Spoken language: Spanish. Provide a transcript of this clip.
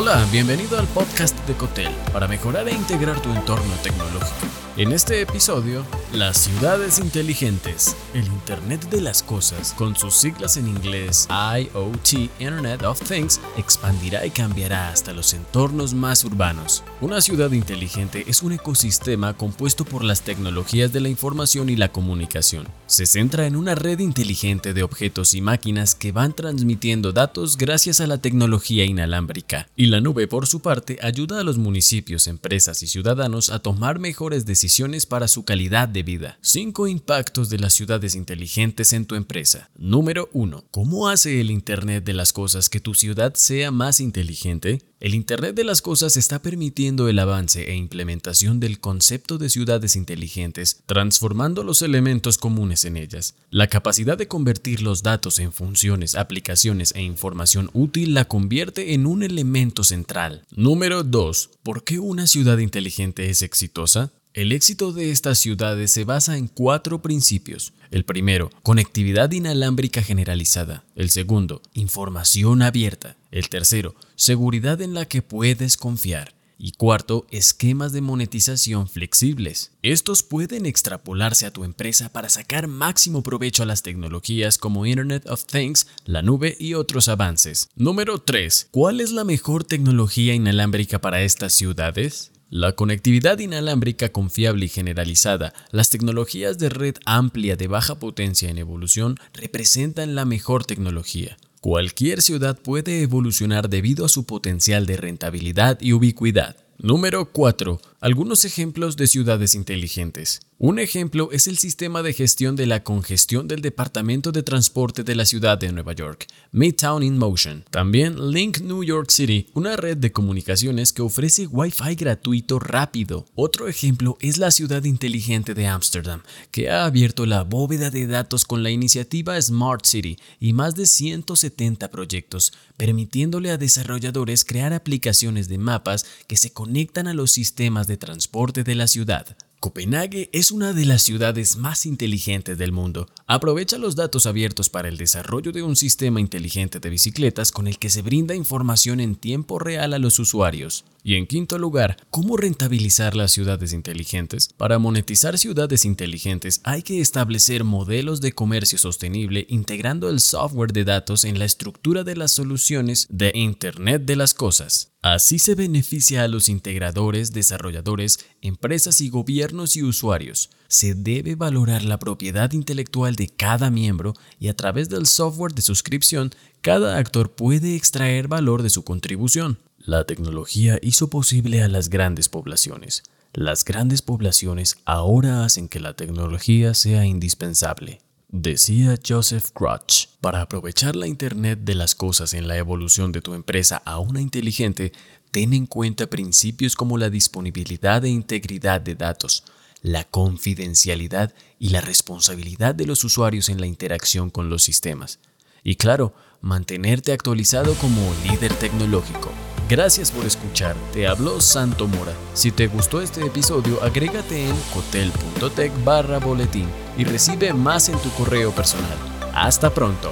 Hola, bienvenido al podcast de Cotel para mejorar e integrar tu entorno tecnológico. En este episodio, las ciudades inteligentes, el Internet de las Cosas, con sus siglas en inglés IoT, Internet of Things, expandirá y cambiará hasta los entornos más urbanos. Una ciudad inteligente es un ecosistema compuesto por las tecnologías de la información y la comunicación. Se centra en una red inteligente de objetos y máquinas que van transmitiendo datos gracias a la tecnología inalámbrica. Y la nube, por su parte, ayuda a los municipios, empresas y ciudadanos a tomar mejores decisiones para su calidad de vida. 5 impactos de las ciudades inteligentes en tu empresa. Número 1. ¿Cómo hace el Internet de las Cosas que tu ciudad sea más inteligente? El Internet de las Cosas está permitiendo el avance e implementación del concepto de ciudades inteligentes, transformando los elementos comunes en ellas. La capacidad de convertir los datos en funciones, aplicaciones e información útil la convierte en un elemento central. Número 2. ¿Por qué una ciudad inteligente es exitosa? El éxito de estas ciudades se basa en cuatro principios. El primero, conectividad inalámbrica generalizada. El segundo, información abierta. El tercero, seguridad en la que puedes confiar. Y cuarto, esquemas de monetización flexibles. Estos pueden extrapolarse a tu empresa para sacar máximo provecho a las tecnologías como Internet of Things, la nube y otros avances. Número 3. ¿Cuál es la mejor tecnología inalámbrica para estas ciudades? La conectividad inalámbrica confiable y generalizada, las tecnologías de red amplia de baja potencia en evolución representan la mejor tecnología. Cualquier ciudad puede evolucionar debido a su potencial de rentabilidad y ubicuidad. Número 4. Algunos ejemplos de ciudades inteligentes. Un ejemplo es el sistema de gestión de la congestión del Departamento de Transporte de la ciudad de Nueva York, Midtown in Motion. También Link New York City, una red de comunicaciones que ofrece Wi-Fi gratuito rápido. Otro ejemplo es la ciudad inteligente de Ámsterdam, que ha abierto la bóveda de datos con la iniciativa Smart City y más de 170 proyectos, permitiéndole a desarrolladores crear aplicaciones de mapas que se conectan a los sistemas de transporte de la ciudad. Copenhague es una de las ciudades más inteligentes del mundo. Aprovecha los datos abiertos para el desarrollo de un sistema inteligente de bicicletas con el que se brinda información en tiempo real a los usuarios. Y en quinto lugar, ¿cómo rentabilizar las ciudades inteligentes? Para monetizar ciudades inteligentes hay que establecer modelos de comercio sostenible integrando el software de datos en la estructura de las soluciones de Internet de las Cosas. Así se beneficia a los integradores, desarrolladores, empresas y gobiernos y usuarios. Se debe valorar la propiedad intelectual de cada miembro y a través del software de suscripción, cada actor puede extraer valor de su contribución. La tecnología hizo posible a las grandes poblaciones. Las grandes poblaciones ahora hacen que la tecnología sea indispensable. Decía Joseph Crutch, para aprovechar la Internet de las cosas en la evolución de tu empresa a una inteligente, ten en cuenta principios como la disponibilidad e integridad de datos, la confidencialidad y la responsabilidad de los usuarios en la interacción con los sistemas. Y claro, mantenerte actualizado como líder tecnológico. Gracias por escuchar, te habló Santo Mora. Si te gustó este episodio, agrégate en hotel.tech barra boletín y recibe más en tu correo personal. Hasta pronto.